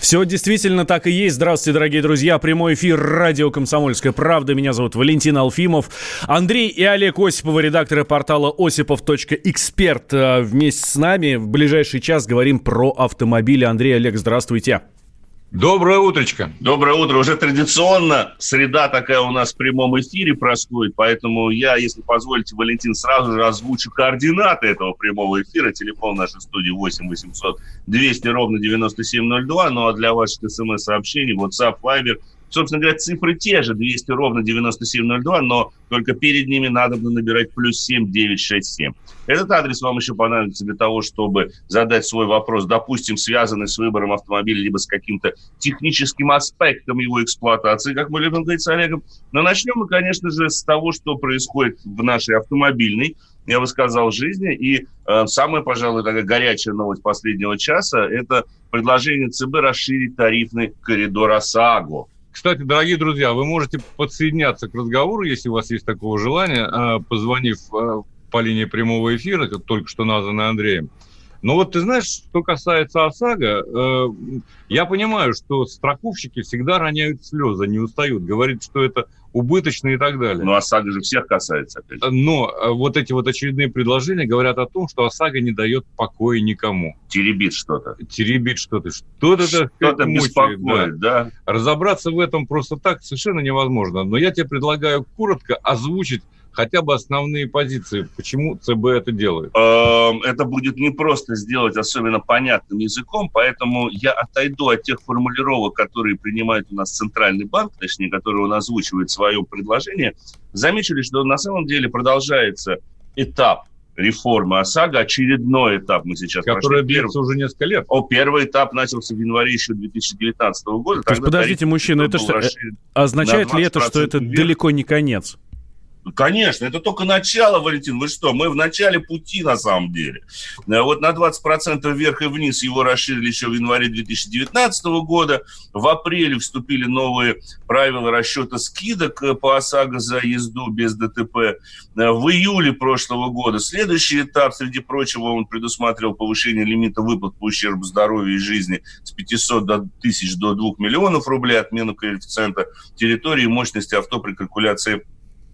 Все действительно так и есть. Здравствуйте, дорогие друзья. Прямой эфир радио «Комсомольская правда». Меня зовут Валентин Алфимов. Андрей и Олег Осиповы, редакторы портала осипов.эксперт. э, Вместе с нами в ближайший час говорим про автомобили. Андрей, Олег, здравствуйте. Доброе утречко. Доброе утро. Уже традиционно среда такая у нас в прямом эфире происходит, поэтому я, если позволите, Валентин, сразу же озвучу координаты этого прямого эфира. Телефон нашей студии 8 800 200 ровно 9702. Ну а для ваших смс-сообщений WhatsApp, Viber, собственно говоря, цифры те же, 200 ровно 9702, но только перед ними надо набирать плюс 7 967. Этот адрес вам еще понадобится для того, чтобы задать свой вопрос, допустим, связанный с выбором автомобиля, либо с каким-то техническим аспектом его эксплуатации, как мы любим говорить с Олегом. Но начнем мы, конечно же, с того, что происходит в нашей автомобильной, я бы сказал, жизни. И э, самая, пожалуй, такая горячая новость последнего часа – это предложение ЦБ расширить тарифный коридор ОСАГО. Кстати, дорогие друзья, вы можете подсоединяться к разговору, если у вас есть такого желания, э, позвонив э, по линии прямого эфира, только что названный Андреем. Но вот ты знаешь, что касается ОСАГО, э, я понимаю, что страховщики всегда роняют слезы, не устают, говорят, что это убыточно и так далее. Ну, ОСАГО же всех касается. Опять. же. Но э, вот эти вот очередные предложения говорят о том, что ОСАГО не дает покоя никому. Теребит что-то. Теребит что-то. Что-то, мучает, беспокоит, да. да. Разобраться в этом просто так совершенно невозможно. Но я тебе предлагаю коротко озвучить хотя бы основные позиции, почему ЦБ это делает. Эм, это будет непросто сделать особенно понятным языком, поэтому я отойду от тех формулировок, которые принимает у нас Центральный банк, точнее, которые он озвучивает в своем предложении. Замечу лишь, что на самом деле продолжается этап реформы ОСАГО, очередной этап мы сейчас Которая прошли. Первый- длится уже несколько лет. О, первый этап начался в январе еще 2019 года. То есть, подождите, мужчина, это что, э. Означает ли это, что это 20% вверх. далеко не конец? Ну, Конечно, это только начало, Валентин. Вы что, мы в начале пути на самом деле. Э, Вот на 20% вверх и вниз его расширили еще в январе 2019 года. В апреле вступили новые правила расчета скидок э, по ОСАГО за езду без ДТП. Э, В июле прошлого года следующий этап, среди прочего, он предусматривал повышение лимита выплат по ущербу здоровью и жизни с 500 до тысяч до 2 миллионов рублей, отмену коэффициента территории и мощности авто при калькуляции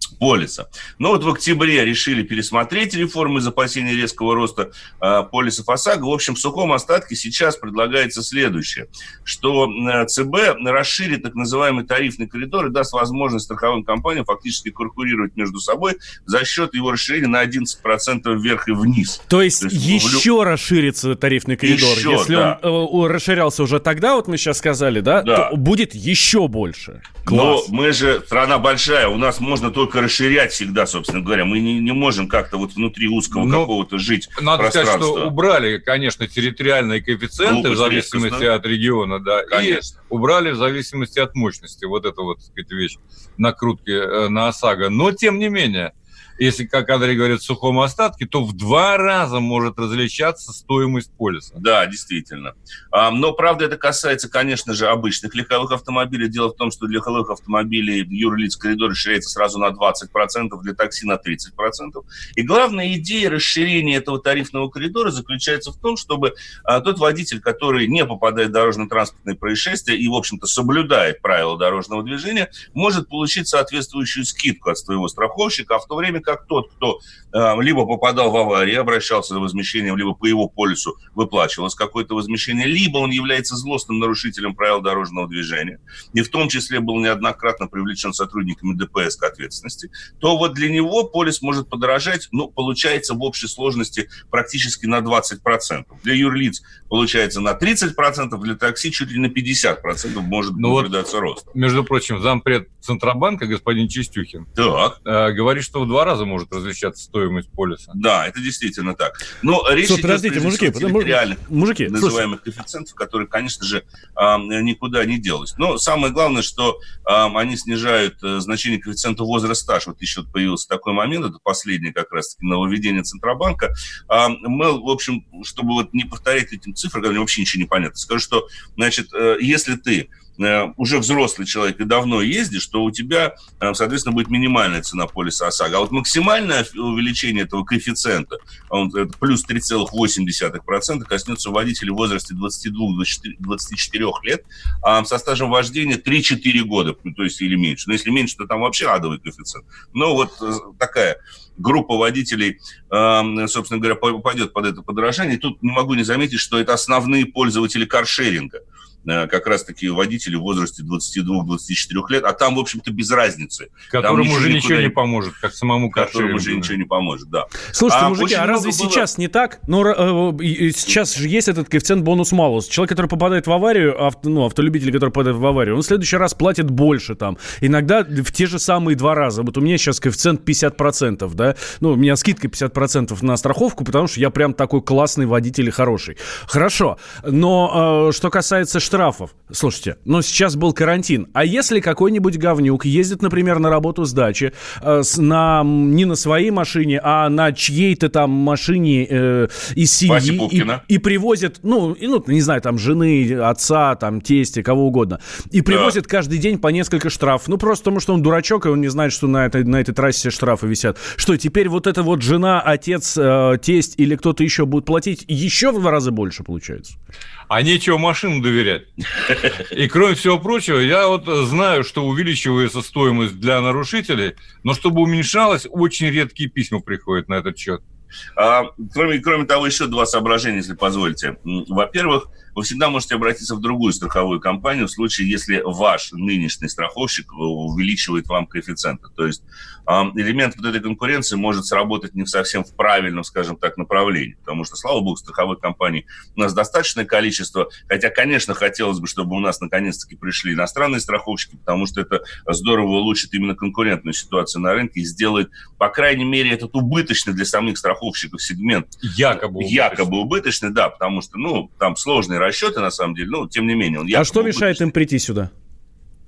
полиса. Но вот в октябре решили пересмотреть реформы из опасения резкого роста э, полисов ОСАГО. В общем, в сухом остатке сейчас предлагается следующее, что ЦБ расширит так называемый тарифный коридор и даст возможность страховым компаниям фактически конкурировать между собой за счет его расширения на 11% вверх и вниз. То есть, То есть в еще расширится тарифный коридор. Еще, Если да. он э, расширялся уже тогда, вот мы сейчас сказали, да, Да. то будет еще больше. Но Класс. мы же страна большая, у нас можно только расширять всегда, собственно говоря. Мы не, не можем как-то вот внутри узкого Но какого-то жить Надо сказать, что убрали, конечно, территориальные коэффициенты в Глупость зависимости редкостная. от региона, да, Конечно. и убрали в зависимости от мощности. Вот это вот, так сказать, вещь накрутки э, на ОСАГО. Но, тем не менее, если, как Андрей говорит, в сухом остатке, то в два раза может различаться стоимость полиса. Да, действительно. А, Но, правда, это касается, конечно же, обычных легковых автомобилей. Дело в том, что для легковых автомобилей юрлиц коридор расширяется сразу на 20%, для такси на 30%. И главная идея расширения этого тарифного коридора заключается в том, чтобы а, тот водитель, который не попадает в дорожно-транспортные происшествия и, в общем-то, соблюдает правила дорожного движения, может получить соответствующую скидку от своего страховщика, а в то время как тот, кто э, либо попадал в аварию, обращался за возмещением, либо по его полису выплачивалось какое-то возмещение, либо он является злостным нарушителем правил дорожного движения, и в том числе был неоднократно привлечен сотрудниками ДПС к ответственности, то вот для него полис может подорожать, ну, получается в общей сложности практически на 20%. Для юрлиц получается на 30%, для такси чуть ли на 50% может Ну вот- наблюдаться рост. Между прочим, зампред Центробанка, господин Чистюхин, Так, э, говорит, что в два раза раза может различаться стоимость полиса. Да, это действительно так. Но речь Слушай, подождите, мужики, потому, реальных мужики, называемых слушай. коэффициентов, которые, конечно же, никуда не делались. Но самое главное, что они снижают э, значение коэффициента возраст стаж. Вот еще появился такой момент, это последнее как раз-таки нововведение Центробанка. Мы, в общем, чтобы вот не повторять этим цифры, когда вообще ничего не понятно, скажу, что, значит, э, если ты уже взрослый человек и давно ездишь, то у тебя, э, соответственно, будет минимальная цена полиса ОСАГО. А вот максимальное увеличение этого коэффициента, он, это плюс 3,8%, коснется водителей в возрасте 22-24 лет, а со стажем вождения 3-4 года, то есть или меньше. Но если меньше, то там вообще адовый коэффициент. Но вот э, такая группа водителей, собственно говоря, попадет под это подорожание. И тут не могу не заметить, что это основные пользователи каршеринга – Э, как раз-таки водители в возрасте 22-24 лет, а там, в общем-то, без разницы. Которому уже ничего не поможет, как самому Которому уже ничего не поможет, да. Слушайте, а мужики, а разве было... сейчас не так? Ну, э, сейчас же есть этот коэффициент бонус-малус. Человек, который попадает в аварию, авто, ну, автолюбитель, который попадает в аварию, он в следующий раз платит больше там. Иногда в те же самые два раза. Вот у меня сейчас коэффициент 50%, да? Ну, у меня скидка 50% на страховку, потому что я прям такой классный водитель и хороший. Хорошо, но э, что касается штрафа, штрафов. Слушайте, ну сейчас был карантин. А если какой-нибудь говнюк ездит, например, на работу с дачи, э, с, на, не на своей машине, а на чьей-то там машине э, из семьи и, и привозит, ну, и, ну, не знаю, там жены, отца, там тести, кого угодно, и привозит да. каждый день по несколько штрафов. Ну, просто потому что он дурачок, и он не знает, что на этой, на этой трассе штрафы висят. Что, теперь вот эта вот жена, отец, э, тесть или кто-то еще будет платить еще в два раза больше, получается? А нечего машину доверять. И кроме всего прочего, я вот знаю, что увеличивается стоимость для нарушителей, но чтобы уменьшалась, очень редкие письма приходят на этот счет. А, кроме, кроме того, еще два соображения, если позволите. Во-первых, вы всегда можете обратиться в другую страховую компанию в случае, если ваш нынешний страховщик увеличивает вам коэффициенты. То есть элемент вот этой конкуренции может сработать не совсем в правильном, скажем так, направлении. Потому что, слава богу, страховых компаний у нас достаточное количество. Хотя, конечно, хотелось бы, чтобы у нас наконец-таки пришли иностранные страховщики, потому что это здорово улучшит именно конкурентную ситуацию на рынке и сделает, по крайней мере, этот убыточный для самих страховщиков сегмент. Якобы убыточный. Якобы убыточный, да, потому что, ну, там сложные расчеты, на самом деле, но тем не менее. Он а что мешает им прийти сюда?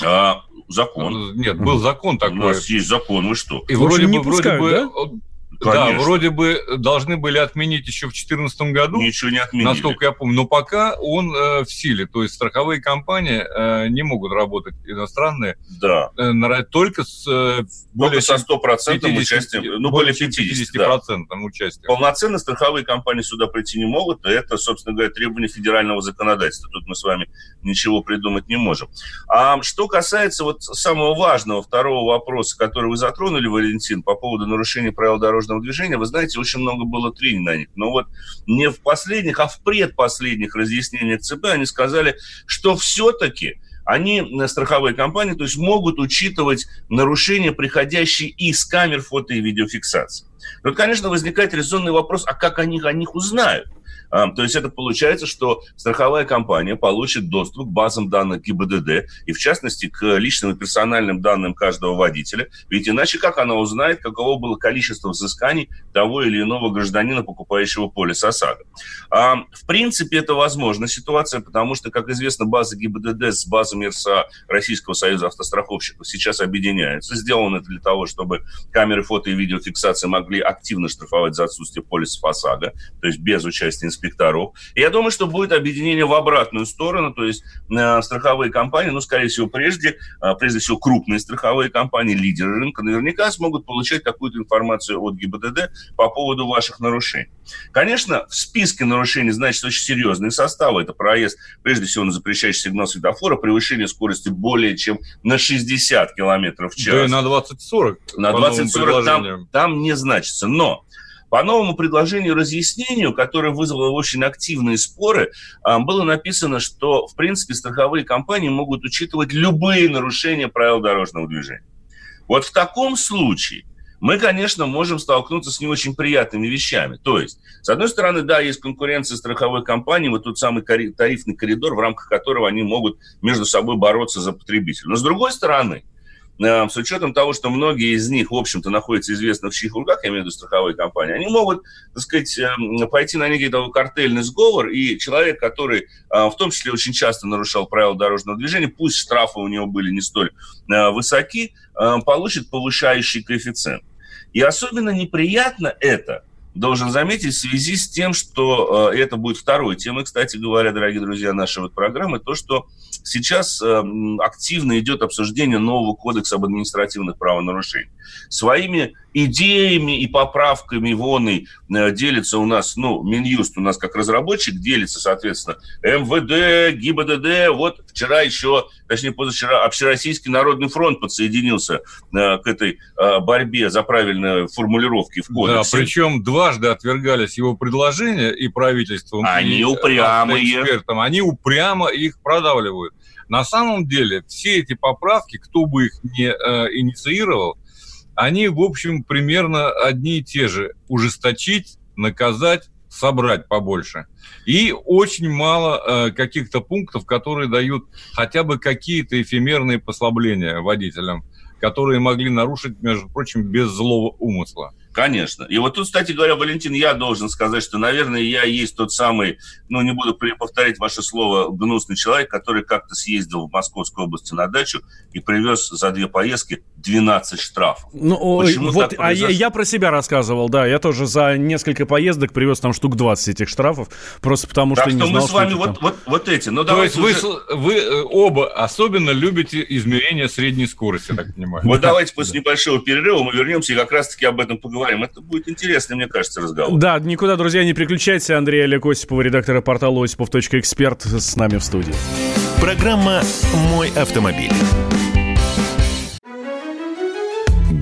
А, закон. Нет, был закон такой. У нас есть закон, вы что? И вроде бы, пускают, вроде бы, да? Конечно. Да, вроде бы должны были отменить еще в 2014 году. Ничего не отменили. Насколько я помню. Но пока он э, в силе. То есть страховые компании э, не могут работать иностранные. Да. Э, на, только с э, более со 100% участием. Ну, более 50, 50% да. участием. Полноценно страховые компании сюда прийти не могут. И это, собственно говоря, требование федерального законодательства. Тут мы с вами ничего придумать не можем. А что касается вот самого важного второго вопроса, который вы затронули, Валентин, по поводу нарушения правил дорожного дорожного движения, вы знаете, очень много было трений на них. Но вот не в последних, а в предпоследних разъяснениях ЦБ они сказали, что все-таки они, э, страховые компании, то есть могут учитывать нарушения, приходящие из камер фото и видеофиксации. Тут, конечно, возникает резонный вопрос, а как они о них узнают? А, то есть это получается, что страховая компания получит доступ к базам данных ГИБДД и, в частности, к личным и персональным данным каждого водителя. Ведь иначе как она узнает, каково было количество взысканий того или иного гражданина, покупающего полис ОСАГО? А, в принципе, это возможна ситуация, потому что, как известно, база ГИБДД с базами РСА Российского союза автостраховщиков сейчас объединяются. Сделано это для того, чтобы камеры фото и видеофиксации могли активно штрафовать за отсутствие полисов ОСАГО, то есть без участия инспекторов. И я думаю, что будет объединение в обратную сторону, то есть э, страховые компании, ну, скорее всего, прежде, э, прежде всего, крупные страховые компании, лидеры рынка, наверняка смогут получать какую-то информацию от ГИБДД по поводу ваших нарушений. Конечно, в списке нарушений значит очень серьезные составы. Это проезд, прежде всего, на запрещающий сигнал светофора, превышение скорости более чем на 60 километров в час. Да и на 20-40. На 20-40 там, там не значится. Но по новому предложению разъяснению, которое вызвало очень активные споры, а, было написано, что, в принципе, страховые компании могут учитывать любые нарушения правил дорожного движения. Вот в таком случае мы, конечно, можем столкнуться с не очень приятными вещами. То есть, с одной стороны, да, есть конкуренция страховой компании, вот тот самый тарифный коридор, в рамках которого они могут между собой бороться за потребителя. Но с другой стороны, с учетом того, что многие из них, в общем-то, находятся известно в чьих руках, я имею в виду страховые компании, они могут, так сказать, эм, пойти на некий того картельный сговор, и человек, который в том числе очень часто нарушал правила дорожного движения, пусть штрафы у него были не столь высоки, получит повышающий коэффициент. И особенно неприятно это – должен заметить в связи с тем, что э, это будет второй темой, кстати говоря, дорогие друзья, нашей вот программы, то, что сейчас э, активно идет обсуждение нового кодекса об административных правонарушениях. Своими идеями и поправками вон и э, делится у нас, ну, Минюст у нас как разработчик делится, соответственно, МВД, ГИБДД. Вот вчера еще, точнее, позавчера, Общероссийский народный фронт подсоединился к этой борьбе за правильные формулировки в кодексе. Да, причем дважды отвергались его предложения и правительством, Они и упрямые. экспертам. Они упрямо их продавливают. На самом деле все эти поправки, кто бы их не э, инициировал, они, в общем, примерно одни и те же. Ужесточить, наказать, собрать побольше. И очень мало э, каких-то пунктов, которые дают хотя бы какие-то эфемерные послабления водителям, которые могли нарушить, между прочим, без злого умысла. Конечно. И вот тут, кстати говоря, Валентин, я должен сказать, что, наверное, я есть тот самый, ну, не буду повторять ваше слово, гнусный человек, который как-то съездил в Московскую область на дачу и привез за две поездки 12 штрафов. Ну, Почему вот, а я, я про себя рассказывал, да, я тоже за несколько поездок привез там штук 20 этих штрафов, просто потому так что, что не знал, мы с вами вот, вот, вот эти. Ну, То есть уже... вы, вы э, оба особенно любите измерение средней скорости, так понимаю. Вот давайте после небольшого перерыва мы вернемся и как раз-таки об этом поговорим поговорим. Это будет интересный, мне кажется, разговор. Да, никуда, друзья, не переключайтесь. Андрей Олег Осипов, редактор портала осипов.эксперт с нами в студии. Программа «Мой автомобиль».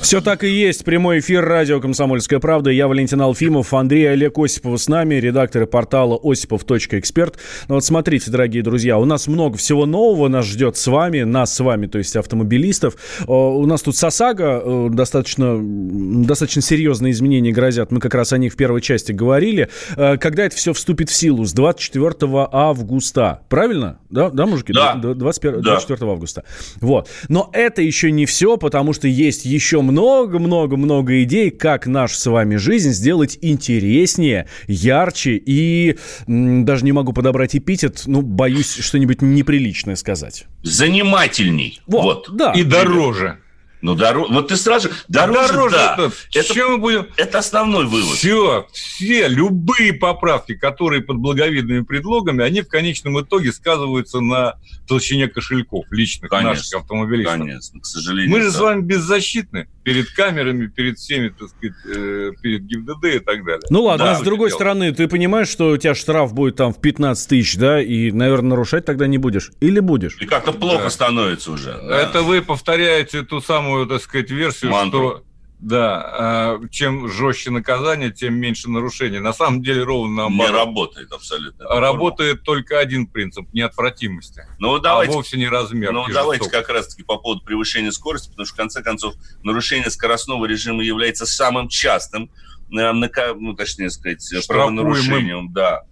Все так и есть. Прямой эфир радио «Комсомольская правда». Я Валентин Алфимов, Андрей Олег Осипов с нами, редакторы портала осипов.эксперт. Ну вот смотрите, дорогие друзья, у нас много всего нового нас ждет с вами, нас с вами, то есть автомобилистов. У нас тут САСАГО э, достаточно, достаточно серьезные изменения грозят. Мы как раз о них в первой части говорили. Э, когда это все вступит в силу? С 24 августа. Правильно? Да, да мужики? Да. 21, 24 да. августа. Вот. Но это еще не все, потому что есть еще много много-много-много идей, как нашу с вами жизнь сделать интереснее, ярче и даже не могу подобрать эпитет, ну, боюсь что-нибудь неприличное сказать. Занимательней. Вот, вот. да. И дороже. Ну, дороже. Вот ты сразу... Дороже, дороже да. Это, Чем мы будем... это основной вывод. Все, все, любые поправки, которые под благовидными предлогами, они в конечном итоге сказываются на толщине кошельков личных конечно, наших автомобилистов. Конечно, к сожалению. Мы же да. с вами беззащитны перед камерами, перед всеми, так сказать, э, перед ГИБДД и так далее. Ну ладно, да, а с другой дело. стороны, ты понимаешь, что у тебя штраф будет там в 15 тысяч, да, и, наверное, нарушать тогда не будешь? Или будешь? И как-то плохо да. становится уже. Да. Это вы повторяете ту самую, так сказать, версию, Мантру. что да, а, чем жестче наказание, тем меньше нарушений. На самом деле ровно наоборот. Не работает абсолютно. Работает только один принцип – неотвратимости. Ну, давайте, а вовсе не размер. Ну, давайте как раз-таки по поводу превышения скорости, потому что, в конце концов, нарушение скоростного режима является самым частым, э, ну, точнее сказать, правонарушением. Да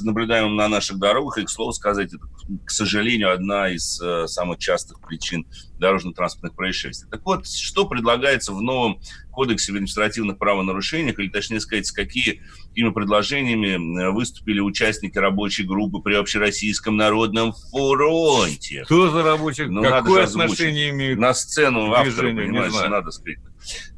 наблюдаем на наших дорогах. И, к слову сказать, это, к сожалению, одна из э, самых частых причин дорожно-транспортных происшествий. Так вот, что предлагается в новом кодексе об административных правонарушениях, или, точнее сказать, с какими, предложениями э, выступили участники рабочей группы при Общероссийском народном фронте? Кто за рабочий? Ну, Какое отношение имеет? На сцену автора, понимаешь, надо сказать.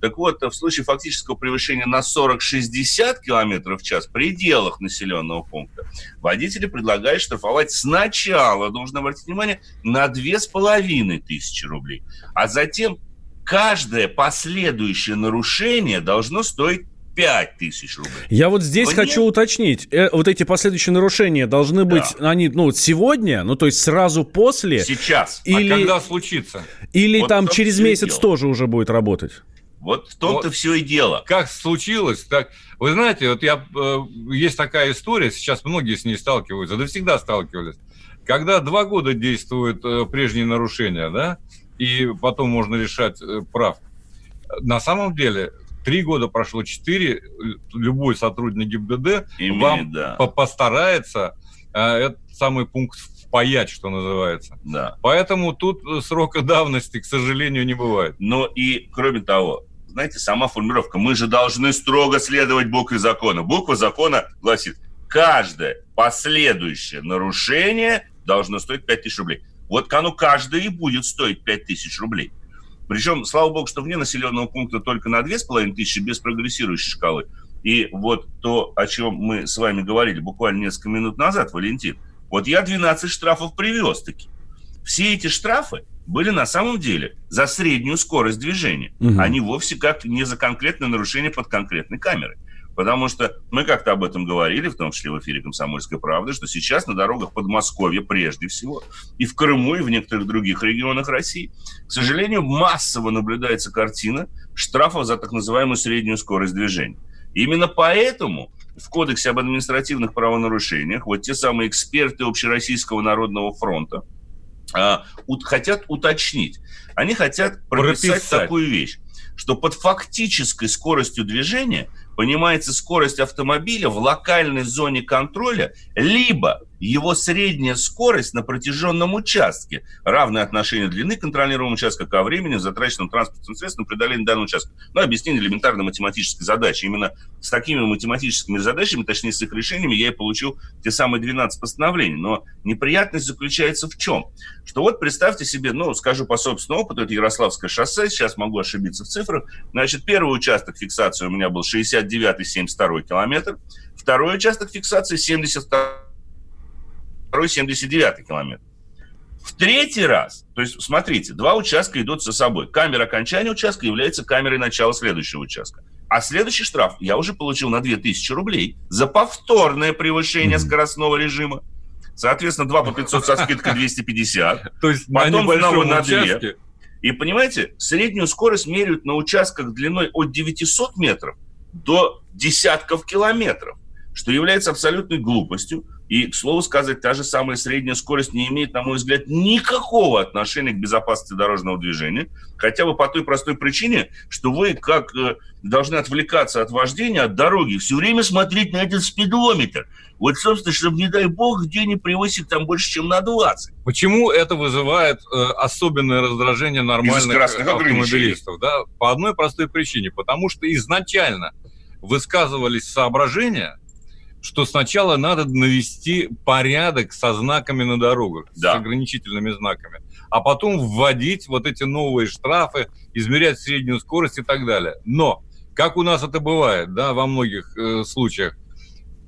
Так вот, в случае фактического превышения на 40-60 км в час в пределах населенного пункта водители предлагают штрафовать сначала, должен обратить внимание, на 2500 рублей, а затем каждое последующее нарушение должно стоить 5 тысяч рублей. Я вот здесь Вы хочу уточнить. Э, вот эти последующие нарушения должны быть, да. они, ну, сегодня, ну, то есть сразу после? Сейчас. А или, а когда случится? Или вот там через месяц тоже уже будет работать? Вот в том-то вот, все и дело. Как случилось, так... Вы знаете, вот я... Э, есть такая история, сейчас многие с ней сталкиваются, да всегда сталкивались. Когда два года действуют э, прежние нарушения, да, и потом можно решать э, прав. На самом деле три года прошло, четыре, любой сотрудник ГИБДД Имеет, вам да. постарается э, этот самый пункт впаять, что называется. Да. Поэтому тут срока давности, к сожалению, не бывает. Но и, кроме того, знаете, сама формулировка, мы же должны строго следовать букве закона. Буква закона гласит, каждое последующее нарушение должно стоить 5000 рублей. Вот оно каждое и будет стоить 5000 рублей. Причем, слава богу, что вне населенного пункта только на 2500 без прогрессирующей шкалы. И вот то, о чем мы с вами говорили буквально несколько минут назад, Валентин, вот я 12 штрафов привез таки. Все эти штрафы были на самом деле за среднюю скорость движения, угу. а не вовсе как не за конкретное нарушение под конкретной камерой. Потому что мы как-то об этом говорили, в том числе в эфире «Комсомольской правды», что сейчас на дорогах Подмосковья прежде всего, и в Крыму, и в некоторых других регионах России, к сожалению, массово наблюдается картина штрафов за так называемую среднюю скорость движения. И именно поэтому в Кодексе об административных правонарушениях вот те самые эксперты Общероссийского народного фронта хотят уточнить. Они хотят прописать Прописать. такую вещь, что под фактической скоростью движения – понимается скорость автомобиля в локальной зоне контроля, либо его средняя скорость на протяженном участке, равное отношению длины контролируемого участка ко времени, затраченным транспортным средством преодоления данного участка. Ну, объяснение элементарной математической задачи. Именно с такими математическими задачами, точнее, с их решениями, я и получил те самые 12 постановлений. Но неприятность заключается в чем? Что вот представьте себе, ну, скажу по собственному опыту, это Ярославское шоссе, сейчас могу ошибиться в цифрах. Значит, первый участок фиксации у меня был 69-72 километр, второй участок фиксации 72 79 километр. В третий раз, то есть, смотрите, два участка идут за собой. Камера окончания участка является камерой начала следующего участка. А следующий штраф я уже получил на 2000 рублей за повторное превышение mm-hmm. скоростного режима. Соответственно, 2 по 500 со скидкой 250. То есть Потом на снова на 2. И понимаете, среднюю скорость меряют на участках длиной от 900 метров до десятков километров, что является абсолютной глупостью. И, к слову сказать, та же самая средняя скорость не имеет, на мой взгляд, никакого отношения к безопасности дорожного движения. Хотя бы по той простой причине, что вы как э, должны отвлекаться от вождения, от дороги, все время смотреть на этот спидометр. Вот, собственно, чтобы, не дай бог, где не превысить там больше, чем на 20. Почему это вызывает э, особенное раздражение нормальных автомобилистов? Да? По одной простой причине. Потому что изначально высказывались соображения, что сначала надо навести порядок со знаками на дорогах, да. с ограничительными знаками, а потом вводить вот эти новые штрафы, измерять среднюю скорость и так далее. Но, как у нас это бывает, да, во многих э, случаях,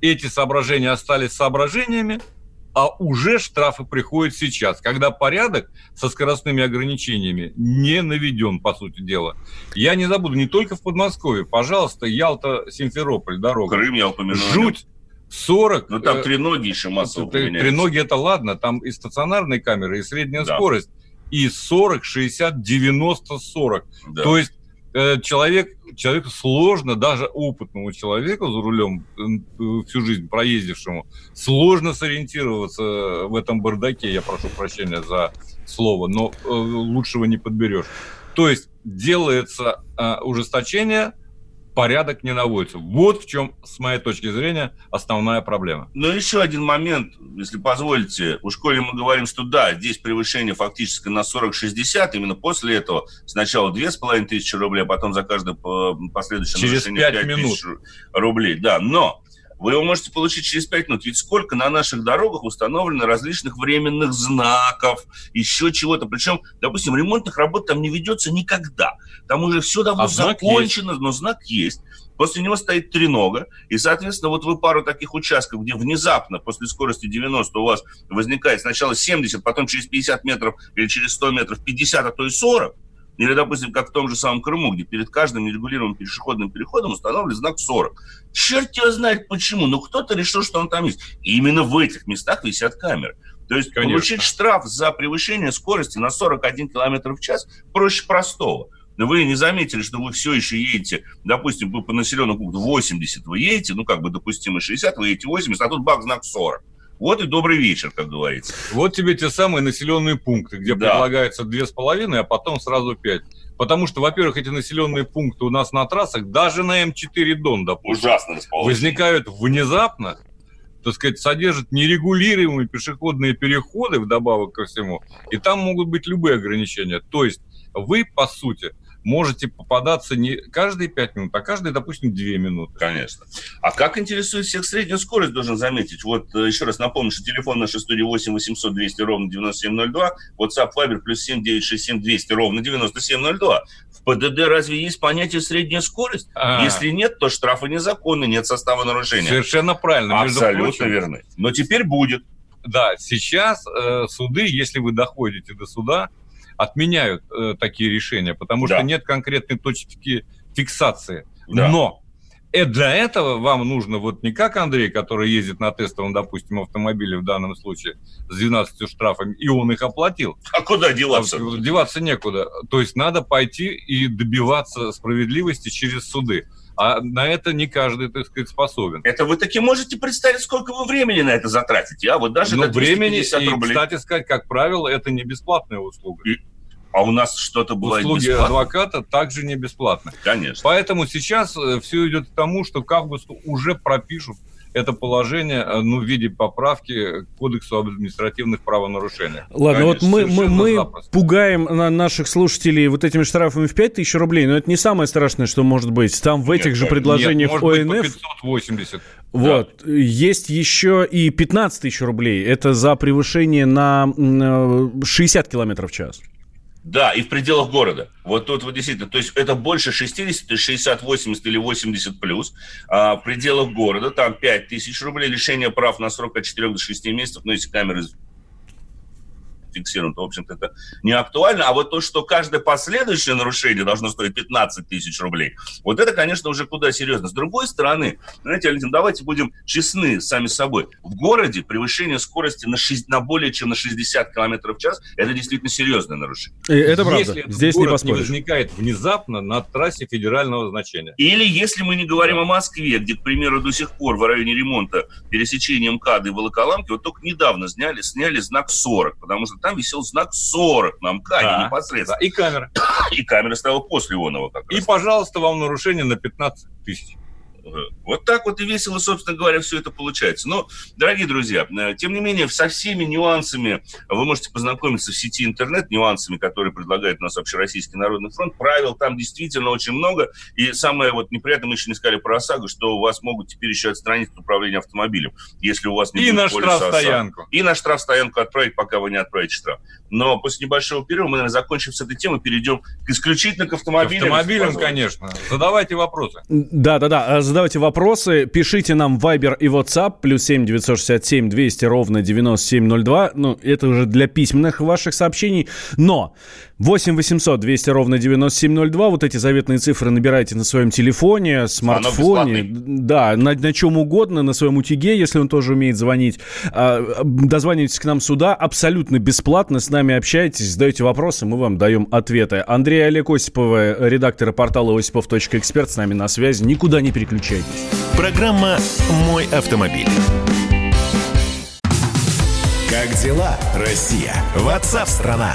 эти соображения остались соображениями, а уже штрафы приходят сейчас, когда порядок со скоростными ограничениями не наведен, по сути дела. Я не забуду, не только в Подмосковье, пожалуйста, Ялта-Симферополь дорога. Крым я упомянул. Жуть 40... Ну, там э, ноги еще массово Три ноги это ладно, там и стационарные камеры, и средняя да. скорость. И 40, 60, 90, 40. Да. То есть человек, человеку сложно, даже опытному человеку за рулем э, всю жизнь проездившему, сложно сориентироваться в этом бардаке, я прошу прощения за слово, но э, лучшего не подберешь. То есть делается э, ужесточение, порядок не наводится. Вот в чем, с моей точки зрения, основная проблема. Но еще один момент, если позволите. В школе мы говорим, что да, здесь превышение фактически на 40-60. Именно после этого сначала 2500 рублей, а потом за каждое последующее Через нарушение 5 минут. рублей. Да, но вы его можете получить через 5 минут. Ведь сколько на наших дорогах установлено различных временных знаков, еще чего-то. Причем, допустим, ремонтных работ там не ведется никогда. Там уже все давно а закончено, но знак есть. После него стоит тренога, и, соответственно, вот вы пару таких участков, где внезапно после скорости 90 у вас возникает сначала 70, потом через 50 метров или через 100 метров 50, а то и 40, Или, допустим, как в том же самом Крыму, где перед каждым нерегулируемым пешеходным переходом установлен знак 40. Черт его знает почему, но кто-то решил, что он там есть. И именно в этих местах висят камеры. То есть Конечно. получить штраф за превышение скорости на 41 км в час проще простого. Но вы не заметили, что вы все еще едете, допустим, вы по населенному пункту 80 вы едете, ну, как бы допустимо 60, вы едете 80, а тут бак знак 40. Вот и добрый вечер, как говорится. Вот тебе те самые населенные пункты, где да. предлагается две с половиной, а потом сразу пять. Потому что, во-первых, эти населенные пункты у нас на трассах, даже на М4 Дон, допустим, Ужасно возникают внезапно, так сказать, содержат нерегулируемые пешеходные переходы вдобавок ко всему, и там могут быть любые ограничения. То есть вы, по сути, можете попадаться не каждые 5 минут, а каждые, допустим, 2 минуты. Конечно. А как интересует всех средняя скорость, должен заметить. Вот э, еще раз напомню, что телефон наш студии 8 800 200 ровно 9702, WhatsApp Viber плюс 7 967 200 ровно 9702. В ПДД разве есть понятие средняя скорость? А-а-а. Если нет, то штрафы незаконны, нет состава нарушения. Совершенно правильно. Абсолютно верно. Но теперь будет. Да, сейчас э, суды, если вы доходите до суда, отменяют э, такие решения, потому да. что нет конкретной точки фиксации. Да. Но и для этого вам нужно вот не как Андрей, который ездит на тестовом, допустим, автомобиле в данном случае с 12 штрафами, и он их оплатил. А куда деваться? А, деваться некуда. То есть надо пойти и добиваться справедливости через суды. А на это не каждый, так сказать, способен. Это вы таки можете представить, сколько вы времени на это затратите, а? Вот даже Но времени, и, кстати сказать, как правило, это не бесплатная услуга. И а у нас что-то было Услуги бесплатно. адвоката также не бесплатны. Конечно. Поэтому сейчас э, все идет к тому, что к августу уже пропишут это положение э, ну, в виде поправки к Кодексу об административных правонарушениях. Ладно, Конечно, вот мы, мы, мы пугаем на наших слушателей вот этими штрафами в 5 тысяч рублей, но это не самое страшное, что может быть. Там в этих нет, же предложениях нет, может ОНФ... Быть по 580. Вот. Да. Есть еще и 15 тысяч рублей. Это за превышение на 60 э, километров в час. Да, и в пределах города. Вот тут вот действительно, то есть это больше 60, то есть 60, 80 или 80 плюс. А в пределах города там 5 тысяч рублей, лишение прав на срок от 4 до 6 месяцев, но если камеры фиксирован, то, в общем-то, это не актуально. А вот то, что каждое последующее нарушение должно стоить 15 тысяч рублей, вот это, конечно, уже куда серьезно. С другой стороны, знаете, Валентин, давайте будем честны сами собой. В городе превышение скорости на, 6, на более чем на 60 км в час – это действительно серьезное нарушение. И это правда. Если Здесь не, не возникает внезапно на трассе федерального значения. Или если мы не говорим да. о Москве, где, к примеру, до сих пор в районе ремонта пересечения МКАДа и Волоколамки вот только недавно сняли, сняли знак 40, потому что там висел знак 40 на МКАДе да, непосредственно. Да, и камера. И камера стояла после Ионова как раз. И, пожалуйста, вам нарушение на 15 тысяч. Вот так вот и весело, собственно говоря, все это получается. Но, дорогие друзья, э, тем не менее, со всеми нюансами вы можете познакомиться в сети интернет, нюансами, которые предлагает у нас Общероссийский народный фронт. Правил там действительно очень много. И самое вот неприятное, мы еще не сказали про ОСАГО, что у вас могут теперь еще отстранить от управления автомобилем, если у вас не И на штрафстоянку. И на штрафстоянку отправить, пока вы не отправите штраф. Но после небольшого перерыва мы, наверное, закончим с этой темой, перейдем исключительно к автомобилям. К автомобилям, конечно. Задавайте вопросы. Да, да, да задавайте вопросы, пишите нам Viber и WhatsApp, плюс 7 967 200 ровно 9702. Ну, это уже для письменных ваших сообщений. Но 8 800 200 ровно 9702. Вот эти заветные цифры набирайте на своем телефоне, смартфоне. Да, на, на чем угодно, на своем утиге, если он тоже умеет звонить. А, дозванивайтесь к нам сюда абсолютно бесплатно. С нами общайтесь, задаете вопросы, мы вам даем ответы. Андрей Олег Осипова, редактор портала осипов.эксперт, с нами на связи. Никуда не переключайтесь. Программа «Мой автомобиль». Как дела, Россия? Ватсап-страна!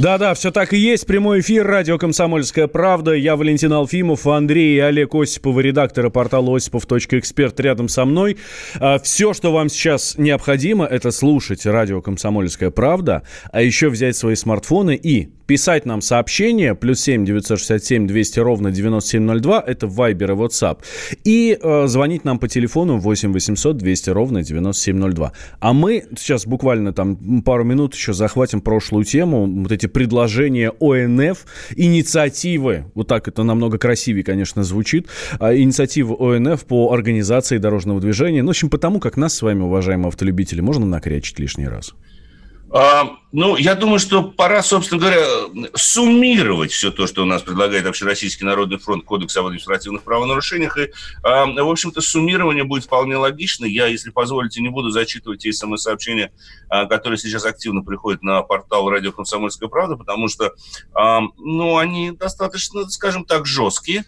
Да-да, все так и есть. Прямой эфир, радио «Комсомольская правда». Я Валентин Алфимов, Андрей и Олег Осипов, редакторы портала осипов.эксперт рядом со мной. А, все, что вам сейчас необходимо, это слушать радио «Комсомольская правда», а еще взять свои смартфоны и писать нам сообщение, плюс 7 967 200 ровно 9702, это Viber и WhatsApp, и э, звонить нам по телефону 8 800 200 ровно 9702. А мы сейчас буквально там пару минут еще захватим прошлую тему, вот эти предложения ОНФ, инициативы, вот так это намного красивее, конечно, звучит, а, инициативы ОНФ по организации дорожного движения, ну, в общем, потому как нас с вами, уважаемые автолюбители, можно накрячить лишний раз. А, ну, я думаю, что пора, собственно говоря, суммировать все то, что у нас предлагает Общероссийский народный фронт, Кодекс об административных правонарушениях. И, а, в общем-то, суммирование будет вполне логично. Я, если позволите, не буду зачитывать те смс-сообщения, а, которые сейчас активно приходят на портал «Радио Комсомольская правда», потому что, ну, они достаточно, скажем так, жесткие.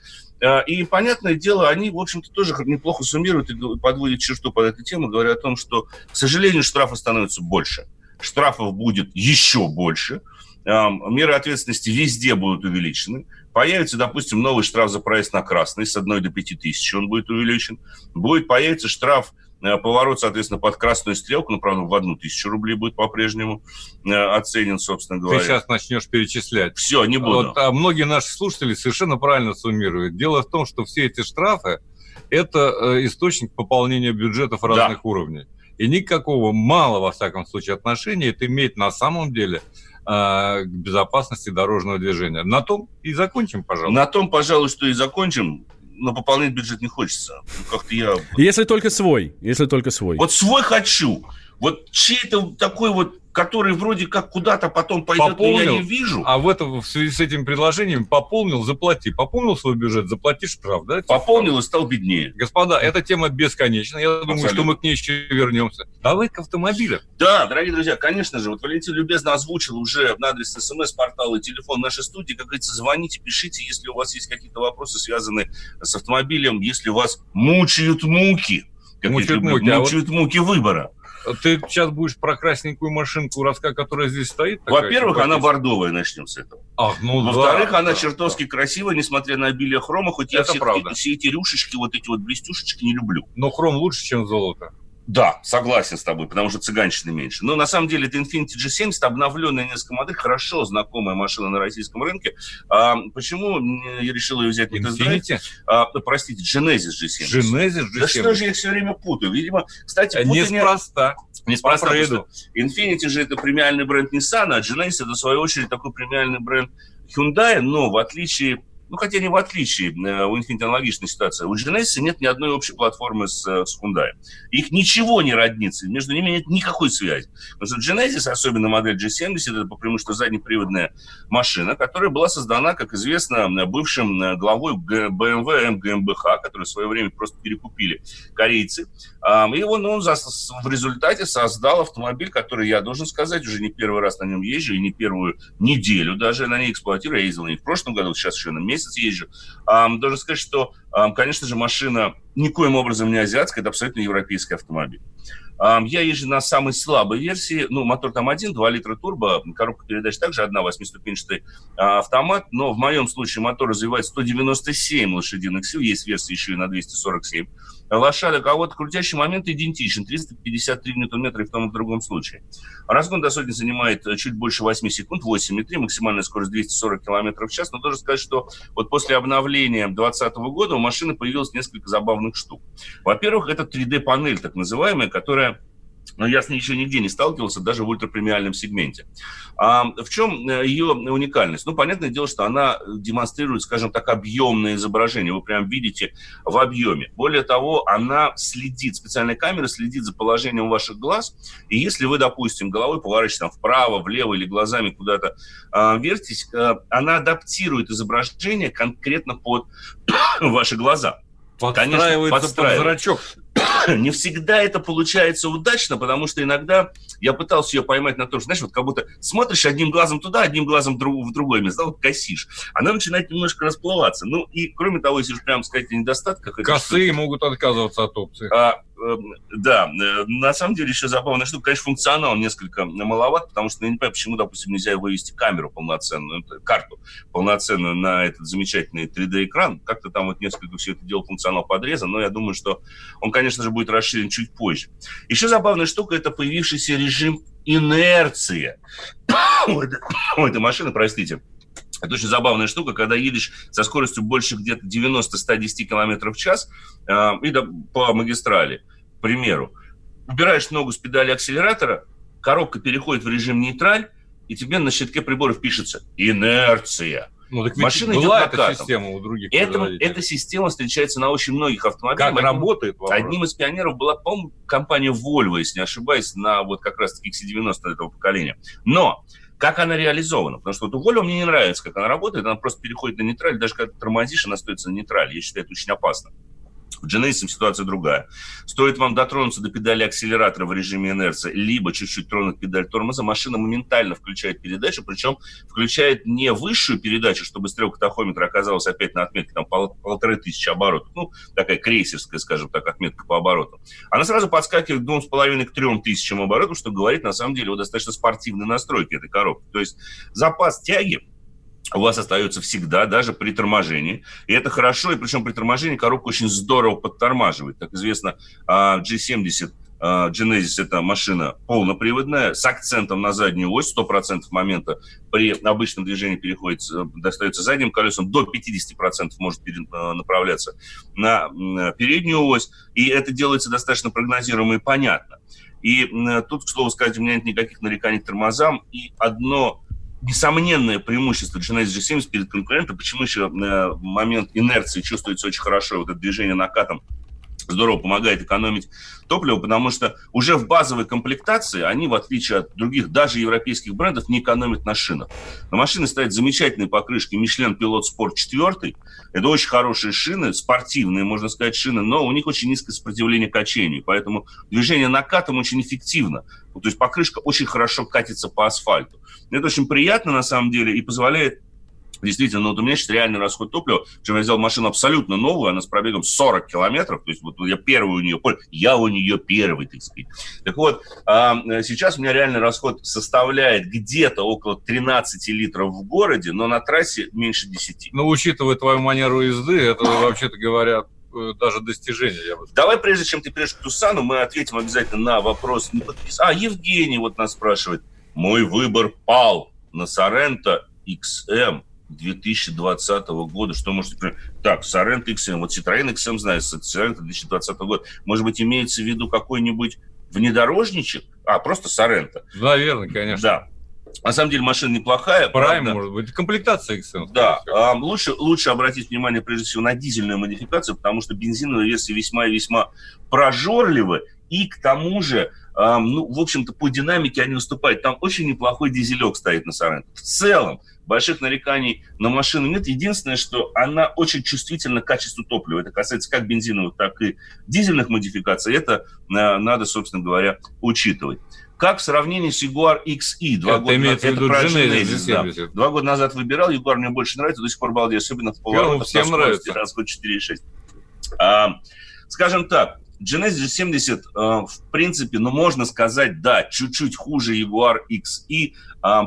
И, понятное дело, они, в общем-то, тоже неплохо суммируют и подводят черту под эту тему, говоря о том, что, к сожалению, штрафы становятся больше – штрафов будет еще больше, меры ответственности везде будут увеличены. Появится, допустим, новый штраф за проезд на красный с 1 до 5 тысяч, он будет увеличен. Будет появиться штраф э, поворот, соответственно, под красную стрелку, ну, правда, в одну тысячу рублей будет по-прежнему э, оценен, собственно говоря. Ты сейчас начнешь перечислять. Все, не буду. Вот, а многие наши слушатели совершенно правильно суммируют. Дело в том, что все эти штрафы – это э, источник пополнения бюджетов разных да. уровней. И никакого мало, во всяком случае, отношения это имеет на самом деле э, к безопасности дорожного движения. На том и закончим, пожалуй. На том, пожалуй, что и закончим. Но пополнять бюджет не хочется. Ну, как-то я... Если только свой. Если только свой. Вот свой хочу. Вот чей-то такой вот который вроде как куда-то потом пойдет, пополнил, но я не вижу. А в, этом, в связи с этим предложением пополнил, заплати. Пополнил свой бюджет, заплати штраф, да? Пополнил и стал беднее. Господа, эта тема бесконечна. Я Абсолютно. думаю, что мы к ней еще вернемся. Давай к автомобилям. Да, дорогие друзья, конечно же. Вот Валентин любезно озвучил уже на адрес смс-портала и телефон нашей студии. Как говорится, звоните, пишите, если у вас есть какие-то вопросы, связанные с автомобилем, если вас мучают муки. Как мучают муки, мучают а муки выбора. Ты сейчас будешь про красненькую машинку рассказать, которая здесь стоит? Во-первых, она бордовая, начнем с этого. Ах, ну Во-вторых, да, она да, чертовски да. красивая, несмотря на обилие хрома, хоть Это я все, правда. все эти рюшечки, вот эти вот блестюшечки не люблю. Но хром лучше, чем золото. Да, согласен с тобой, потому что цыганщины меньше. Но на самом деле это Infiniti G70, обновленная несколько моделей, хорошо знакомая машина на российском рынке. А, почему я решил ее взять на Infiniti? А, простите, Genesis G70. Genesis G70. Да что же я все время путаю? Видимо, кстати, э, путание... Неспроста. Неспроста. Infiniti же это премиальный бренд Nissan, а Genesis это, в свою очередь, такой премиальный бренд Hyundai, но в отличие ну, хотя не в отличие, э, у Infiniti аналогичная ситуация. У Genesis нет ни одной общей платформы с, э, с Hyundai. Их ничего не роднится, между ними нет никакой связи. Потому что Genesis, особенно модель G70, это по преимуществу заднеприводная машина, которая была создана, как известно, бывшим э, главой BMW МГМБХ, который в свое время просто перекупили корейцы. И он, он в результате создал автомобиль, который, я должен сказать, уже не первый раз на нем езжу, и не первую неделю даже на ней эксплуатирую. Я ездил на ней в прошлом году, сейчас еще на месяц езжу. Должен сказать, что, конечно же, машина никоим образом не азиатская, это абсолютно европейский автомобиль. Я езжу на самой слабой версии. Ну, мотор там один, 2 литра турбо, коробка передач также одна, восьмиступенчатый а, автомат. Но в моем случае мотор развивает 197 лошадиных сил. Есть версия еще и на 247 лошадок, а вот крутящий момент идентичен, 353 ньютон-метра и в том и в другом случае. Разгон до сотни занимает чуть больше 8 секунд, 8,3, максимальная скорость 240 км в час, но должен сказать, что вот после обновления 2020 года у машины появилось несколько забавных штук. Во-первых, это 3D-панель, так называемая, которая но я с ней еще нигде не сталкивался, даже в ультрапремиальном сегменте. А в чем э, ее уникальность? Ну, понятное дело, что она демонстрирует, скажем так, объемное изображение. Вы прям видите в объеме. Более того, она следит, специальная камера следит за положением ваших глаз. И если вы, допустим, головой поворачиваете там вправо, влево или глазами куда-то э, вертитесь, э, она адаптирует изображение конкретно под ваши глаза. Подстраивается Конечно, подстраивает. под зрачок. не всегда это получается удачно, потому что иногда я пытался ее поймать на то, что, знаешь, вот как будто смотришь одним глазом туда, одним глазом в другое место, вот косишь. Она начинает немножко расплываться. Ну и, кроме того, если уж прямо сказать о недостатках... Косые могут отказываться от опции. А, да, э, на самом деле еще забавная штука. Конечно, функционал несколько маловат, потому что я не понимаю, почему, допустим, нельзя вывести камеру полноценную, карту полноценную на этот замечательный 3D-экран. Как-то там вот несколько все это дело функционал подрезан, но я думаю, что он, конечно же, будет расширен чуть позже. Еще забавная штука – это появившийся режим инерция. у этой машины, простите, это очень забавная штука, когда едешь со скоростью больше где-то 90-110 км в час э, и да, по магистрали, примеру. Убираешь ногу с педали акселератора, коробка переходит в режим нейтраль, и тебе на щитке приборов пишется «инерция». Ну, так Машина была идет эта система у других это, Эта система встречается на очень многих автомобилях. Как работает? Вопрос? Одним из пионеров была, по-моему, компания Volvo, если не ошибаюсь, на вот как раз-таки XC90 этого поколения. Но как она реализована. Потому что вот у Volvo мне не нравится, как она работает. Она просто переходит на нейтраль. Даже когда тормозишь, она остается на нейтрале. Я считаю, это очень опасно. В Genesis ситуация другая. Стоит вам дотронуться до педали акселератора в режиме инерции, либо чуть-чуть тронуть педаль тормоза, машина моментально включает передачу, причем включает не высшую передачу, чтобы стрелка тахометра оказалась опять на отметке там пол, полторы тысячи оборотов, ну, такая крейсерская, скажем так, отметка по оборотам. Она сразу подскакивает к двум с половиной к трем тысячам оборотов, что говорит, на самом деле, о достаточно спортивной настройке этой коробки. То есть запас тяги у вас остается всегда, даже при торможении. И это хорошо, и причем при торможении коробка очень здорово подтормаживает. Как известно, а, G70 а, Genesis это машина полноприводная, с акцентом на заднюю ось, 100% момента при обычном движении переходит, э, достается задним колесом, до 50% может э, направляться на переднюю ось, и это делается достаточно прогнозируемо и понятно. И тут, к слову сказать, у меня нет никаких нареканий к тормозам, и одно несомненное преимущество Genesis G70 перед конкурентом. Почему еще э, момент инерции чувствуется очень хорошо, вот это движение накатом здорово помогает экономить топливо, потому что уже в базовой комплектации они, в отличие от других, даже европейских брендов, не экономят на шинах. На машине стоят замечательные покрышки Michelin Pilot Sport 4. Это очень хорошие шины, спортивные, можно сказать, шины, но у них очень низкое сопротивление качению, поэтому движение накатом очень эффективно. То есть покрышка очень хорошо катится по асфальту. Это очень приятно, на самом деле, и позволяет Действительно, ну, вот у меня сейчас реальный расход топлива, причем я взял машину абсолютно новую, она с пробегом 40 километров, то есть вот я первый у нее, я у нее первый, так сказать. Так вот, а, сейчас у меня реальный расход составляет где-то около 13 литров в городе, но на трассе меньше 10. Ну, учитывая твою манеру езды, это, вообще-то говоря, э, даже достижение, я бы сказал. Давай, прежде чем ты придешь к Тусану, мы ответим обязательно на вопрос. А, Евгений вот нас спрашивает. Мой выбор пал на Соренто XM 2020 года. Что можете... Так, Sorento XM, вот Citroёn XM знает, Sorento 2020 года. Может быть, имеется в виду какой-нибудь внедорожничек? А, просто Sorento. Наверное, конечно. Да. На самом деле машина неплохая. Prime, правда. может быть, комплектация XM. Да, а, лучше, лучше обратить внимание, прежде всего, на дизельную модификацию, потому что бензиновые версии весьма и весьма прожорливы, и к тому же, ну, в общем-то, по динамике они уступают. Там очень неплохой дизелек стоит на Sorento. В целом, больших нареканий на машину нет. Единственное, что она очень чувствительна к качеству топлива. Это касается как бензиновых, так и дизельных модификаций. Это э, надо, собственно говоря, учитывать. Как в сравнении с Jaguar XE. Два это года назад, это про Genesis, да. Два года назад выбирал, Jaguar мне больше нравится, до сих пор балдею, особенно в поворотах. Всем нравится. Расход 4,6. А, скажем так, Genesis G70, э, в принципе, ну, можно сказать, да, чуть-чуть хуже Jaguar XE э,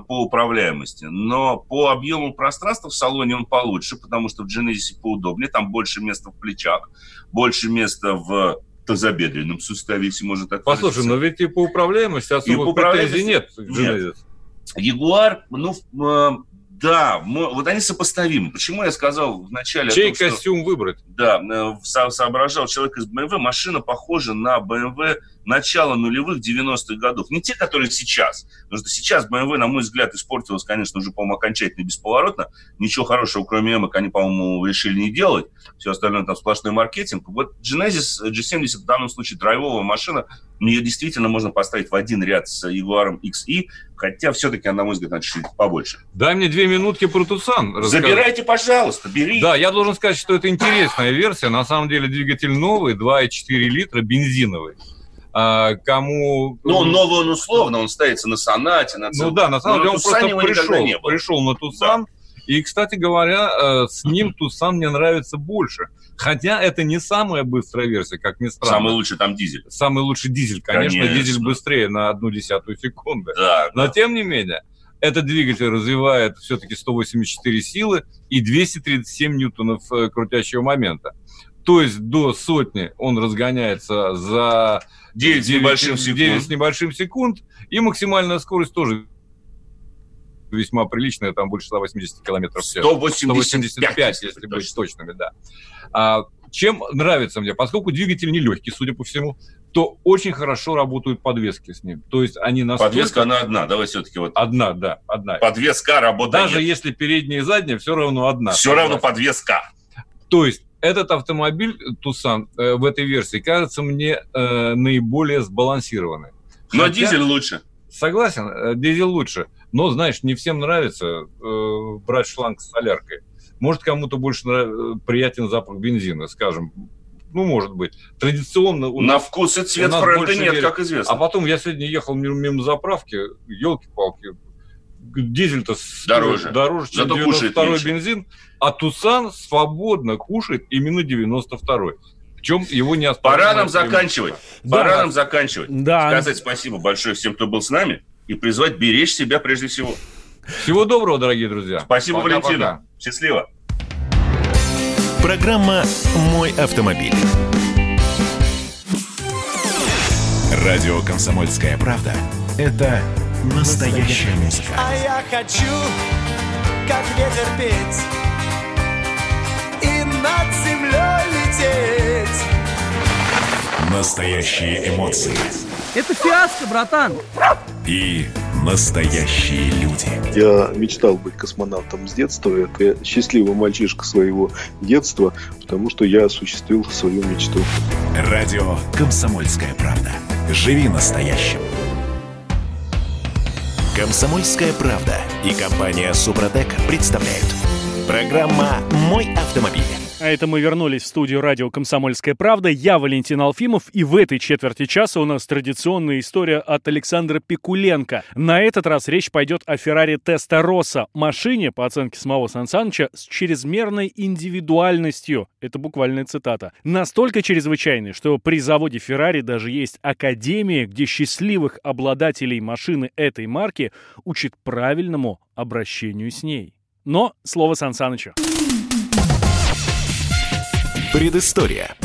по управляемости, но по объему пространства в салоне он получше, потому что в Genesis поудобнее, там больше места в плечах, больше места в тазобедренном суставе, если можно так Послушай, выразиться. но ведь и по управляемости особо претензий нет. Нет. Ягуар, ну, э, да, мы, вот они сопоставимы. Почему я сказал вначале... Чей том, костюм что, выбрать? Да, э, со, соображал человек из BMW. Машина похожа на BMW начала нулевых 90-х годов. Не те, которые сейчас. Потому что сейчас BMW, на мой взгляд, испортилась, конечно, уже, по-моему, окончательно бесповоротно. Ничего хорошего, кроме эмок, они, по-моему, решили не делать. Все остальное там сплошной маркетинг. Вот Genesis G70 в данном случае драйвовая машина. Ее действительно можно поставить в один ряд с Jaguar XE, хотя все-таки, на мой взгляд, надо чуть побольше. Дай мне две минутки про Тусан. Забирайте, пожалуйста, бери. Да, я должен сказать, что это интересная версия. На самом деле двигатель новый, 2,4 литра, бензиновый. А, кому... Ну, новый, он условно, он ставится на Сонате, на Ну да, на самом деле он просто пришел, пришел на Тусан. Да. И, кстати говоря, э, с ним Тусан мне нравится больше. Хотя это не самая быстрая версия, как ни странно. Самый лучший там дизель. Самый лучший дизель, конечно, конечно. дизель быстрее на одну десятую секунды. Да, Но да. тем не менее, этот двигатель развивает все-таки 184 силы и 237 ньютонов э, крутящего момента. То есть до сотни он разгоняется за 9, 9, с, небольшим 9 секунд. с небольшим секунд, и максимальная скорость тоже весьма приличная, там больше 180 километров в час. 185, 185 если быть точными, да. А, чем нравится мне? Поскольку двигатель нелегкий, судя по всему, то очень хорошо работают подвески с ним. То есть они настолько... Подвеска, она одна, давай все-таки вот... Одна, да, одна. Подвеска работает. Даже если передняя и задняя, все равно одна. Все равно подвеска. То есть этот автомобиль Тусан э, в этой версии кажется мне э, наиболее сбалансированный. Но Хотя, дизель лучше. Согласен, э, дизель лучше. Но, знаешь, не всем нравится э, брать шланг с соляркой. Может, кому-то больше нрав... Э, приятен запах бензина, скажем. Ну, может быть. Традиционно... У На вкус и цвет бренда нет, как известно. А потом я сегодня ехал мимо, заправки, елки-палки, дизель-то дороже, дороже чем Зато 92 бензин, а Тусан свободно кушает именно 92-й. В чем его не Пора нам заканчивать. Да. Пора нам заканчивать. Да. Сказать спасибо большое всем, кто был с нами, и призвать беречь себя прежде всего. Всего доброго, дорогие друзья. Спасибо, пока, Валентина. Пока. Счастливо. Программа «Мой автомобиль». Радио «Комсомольская правда» — это настоящая музыка. А я хочу, как ветер петь над землей лететь. Настоящие эмоции. Это фиаско, братан. И настоящие люди. Я мечтал быть космонавтом с детства. Это счастливый мальчишка своего детства, потому что я осуществил свою мечту. Радио «Комсомольская правда». Живи настоящим. «Комсомольская правда» и компания «Супротек» представляют. Программа «Мой автомобиль». А это мы вернулись в студию радио «Комсомольская правда». Я Валентин Алфимов, и в этой четверти часа у нас традиционная история от Александра Пикуленко. На этот раз речь пойдет о Феррари Тестороса, машине, по оценке самого Сан Саныча, с чрезмерной индивидуальностью. Это буквальная цитата. Настолько чрезвычайной, что при заводе Феррари даже есть академия, где счастливых обладателей машины этой марки учат правильному обращению с ней. Но слово Сан Санычу. Предыстория.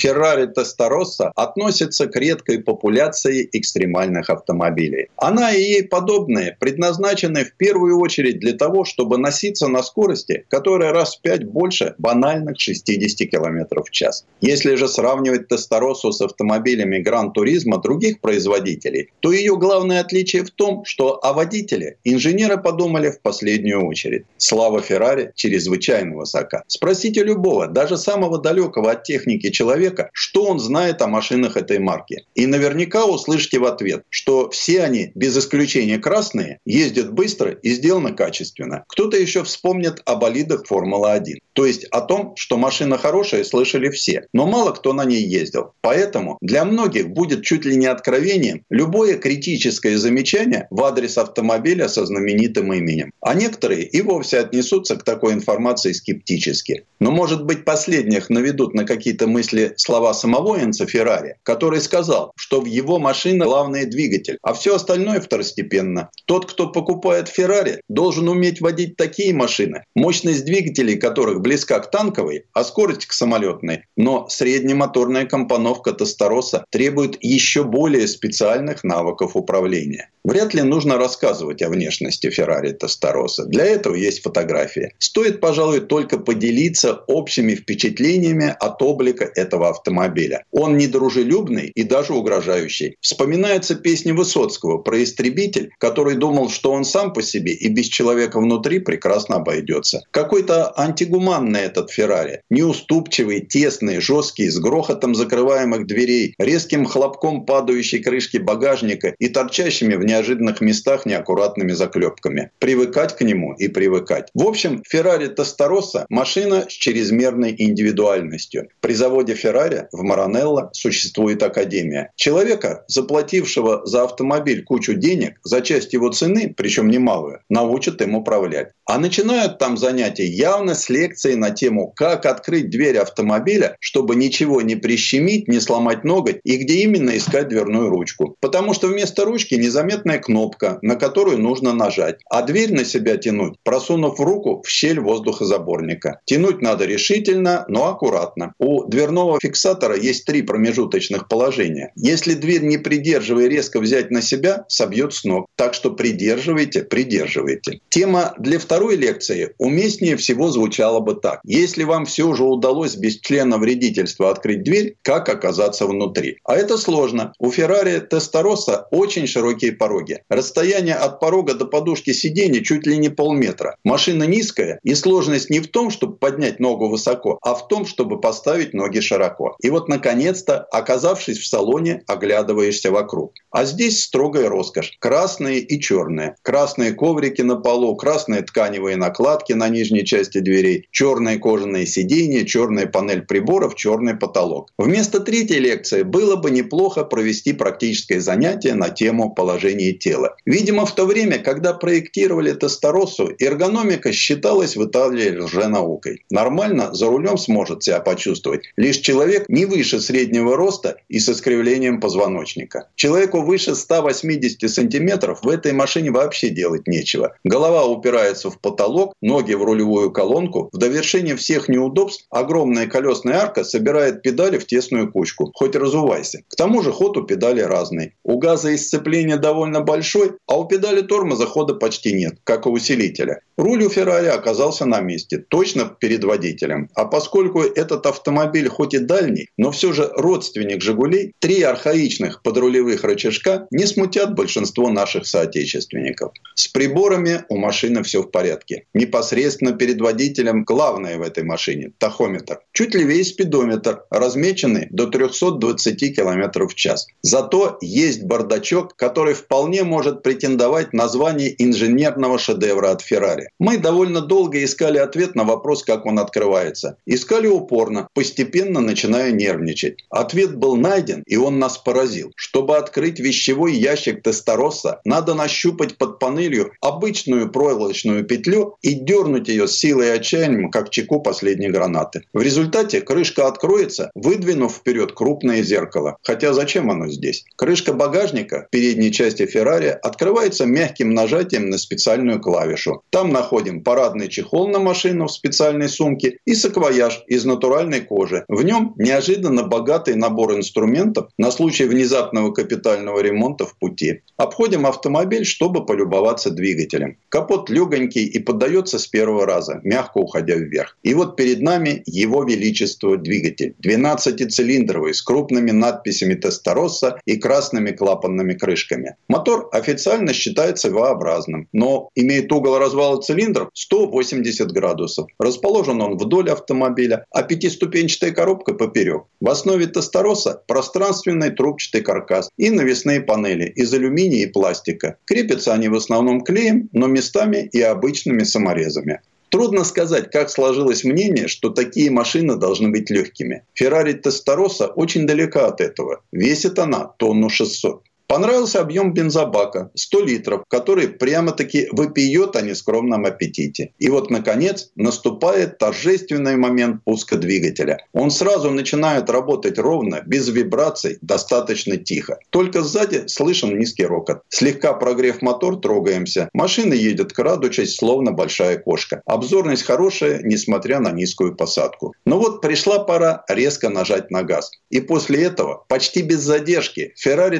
Феррари Тестороса относится к редкой популяции экстремальных автомобилей. Она и ей подобные предназначены в первую очередь для того, чтобы носиться на скорости, которая раз в пять больше банальных 60 км в час. Если же сравнивать Тесторосу с автомобилями Гран-туризма других производителей, то ее главное отличие в том, что о водителе инженеры подумали в последнюю очередь. Слава Феррари чрезвычайно высока. Спросите любого, даже самого далекого от техники человека, человека, что он знает о машинах этой марки. И наверняка услышите в ответ, что все они, без исключения красные, ездят быстро и сделаны качественно. Кто-то еще вспомнит о болидах Формулы-1. То есть о том, что машина хорошая, слышали все. Но мало кто на ней ездил. Поэтому для многих будет чуть ли не откровением любое критическое замечание в адрес автомобиля со знаменитым именем. А некоторые и вовсе отнесутся к такой информации скептически. Но может быть последних наведут на какие-то мысли слова самого Энца Феррари, который сказал, что в его машине главный двигатель, а все остальное второстепенно. Тот, кто покупает Феррари, должен уметь водить такие машины, мощность двигателей которых близка к танковой, а скорость к самолетной. Но среднемоторная компоновка Тестороса требует еще более специальных навыков управления. Вряд ли нужно рассказывать о внешности Феррари Тестороса. Для этого есть фотография. Стоит, пожалуй, только поделиться общими впечатлениями от облика этого автомобиля. Он недружелюбный и даже угрожающий. Вспоминается песня Высоцкого про истребитель, который думал, что он сам по себе и без человека внутри прекрасно обойдется. Какой-то антигуманный этот Феррари. Неуступчивый, тесный, жесткий, с грохотом закрываемых дверей, резким хлопком падающей крышки багажника и торчащими в неожиданных местах неаккуратными заклепками. Привыкать к нему и привыкать. В общем, Феррари Тестороса – машина с чрезмерной индивидуальностью. При заводе Феррари в Маранелло существует академия. Человека, заплатившего за автомобиль кучу денег, за часть его цены, причем немалую, научат им управлять. А начинают там занятия явно с лекции на тему, как открыть дверь автомобиля, чтобы ничего не прищемить, не сломать ноготь и где именно искать дверную ручку. Потому что вместо ручки незаметно заметная кнопка, на которую нужно нажать, а дверь на себя тянуть, просунув руку в щель воздухозаборника. Тянуть надо решительно, но аккуратно. У дверного фиксатора есть три промежуточных положения. Если дверь не придерживая резко взять на себя, собьет с ног. Так что придерживайте, придерживайте. Тема для второй лекции уместнее всего звучала бы так. Если вам все же удалось без члена вредительства открыть дверь, как оказаться внутри? А это сложно. У Феррари Тестороса очень широкие пороги. Расстояние от порога до подушки сиденья чуть ли не полметра. Машина низкая, и сложность не в том, чтобы поднять ногу высоко, а в том, чтобы поставить ноги широко. И вот, наконец-то, оказавшись в салоне, оглядываешься вокруг. А здесь строгая роскошь. Красные и черные. Красные коврики на полу, красные тканевые накладки на нижней части дверей, черные кожаные сиденья, черная панель приборов, черный потолок. Вместо третьей лекции было бы неплохо провести практическое занятие на тему положения тела. Видимо, в то время, когда проектировали Тестороссу, эргономика считалась в Италии лженаукой. Нормально за рулем сможет себя почувствовать лишь человек не выше среднего роста и с искривлением позвоночника. Человеку выше 180 сантиметров в этой машине вообще делать нечего. Голова упирается в потолок, ноги в рулевую колонку. В довершение всех неудобств огромная колесная арка собирает педали в тесную кучку. Хоть разувайся. К тому же ход у педали разный. У газа исцепление довольно большой, а у педали тормоза хода почти нет, как у усилителя. Руль у Феррари оказался на месте, точно перед водителем. А поскольку этот автомобиль хоть и дальний, но все же родственник «Жигулей», три архаичных подрулевых рычажка не смутят большинство наших соотечественников. С приборами у машины все в порядке. Непосредственно перед водителем главное в этой машине – тахометр. Чуть левее спидометр, размеченный до 320 км в час. Зато есть бардачок, который вполне может претендовать на звание инженерного шедевра от Феррари. Мы довольно долго искали ответ на вопрос, как он открывается. Искали упорно, постепенно начиная нервничать. Ответ был найден, и он нас поразил. Чтобы открыть вещевой ящик Тестороса, надо нащупать под панелью обычную проволочную петлю и дернуть ее с силой и отчаянием, как чеку последней гранаты. В результате крышка откроется, выдвинув вперед крупное зеркало. Хотя зачем оно здесь? Крышка багажника в передней части Феррари открывается мягким нажатием на специальную клавишу. Там находим парадный чехол на машину в специальной сумке и саквояж из натуральной кожи. В нем неожиданно богатый набор инструментов на случай внезапного капитального ремонта в пути. Обходим автомобиль, чтобы полюбоваться двигателем. Капот легонький и поддается с первого раза, мягко уходя вверх. И вот перед нами его величество двигатель. 12-цилиндровый с крупными надписями Тестороса и красными клапанными крышками. Мотор официально считается V-образным, но имеет угол развала цилиндров 180 градусов. Расположен он вдоль автомобиля, а пятиступенчатая коробка поперек. В основе Тестороса пространственный трубчатый каркас и навесные панели из алюминия и пластика. Крепятся они в основном клеем, но местами и обычными саморезами. Трудно сказать, как сложилось мнение, что такие машины должны быть легкими. Феррари Тестороса очень далека от этого. Весит она тонну 600. Понравился объем бензобака – 100 литров, который прямо-таки выпьет о нескромном аппетите. И вот, наконец, наступает торжественный момент пуска двигателя. Он сразу начинает работать ровно, без вибраций, достаточно тихо. Только сзади слышен низкий рокот. Слегка прогрев мотор, трогаемся. Машина едет крадучись, словно большая кошка. Обзорность хорошая, несмотря на низкую посадку. Но вот пришла пора резко нажать на газ. И после этого, почти без задержки, Ferrari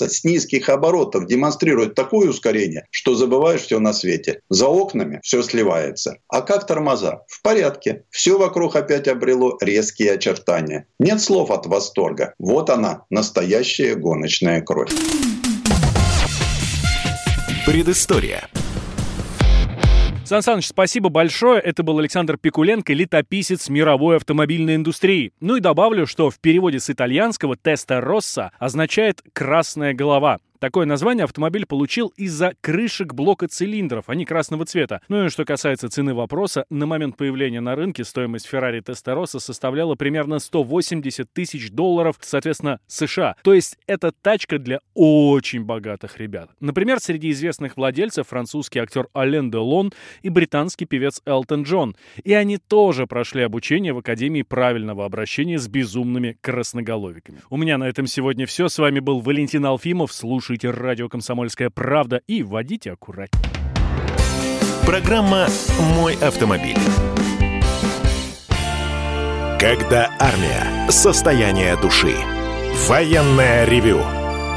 Testarossa с низких оборотов демонстрирует такое ускорение, что забываешь все на свете. За окнами все сливается. А как тормоза? В порядке. Все вокруг опять обрело резкие очертания. Нет слов от восторга. Вот она, настоящая гоночная кровь. Предыстория. Сан Саныч, спасибо большое. Это был Александр Пикуленко, летописец мировой автомобильной индустрии. Ну и добавлю, что в переводе с итальянского «теста росса» означает «красная голова». Такое название автомобиль получил из-за крышек блока цилиндров, они красного цвета. Ну и что касается цены вопроса, на момент появления на рынке стоимость Ferrari Testarossa составляла примерно 180 тысяч долларов, соответственно, США. То есть это тачка для очень богатых ребят. Например, среди известных владельцев французский актер Ален Делон и британский певец Элтон Джон. И они тоже прошли обучение в Академии правильного обращения с безумными красноголовиками. У меня на этом сегодня все. С вами был Валентин Алфимов. Слушайте слушайте радио «Комсомольская правда» и водите аккуратнее. Программа «Мой автомобиль». Когда армия. Состояние души. Военное ревю.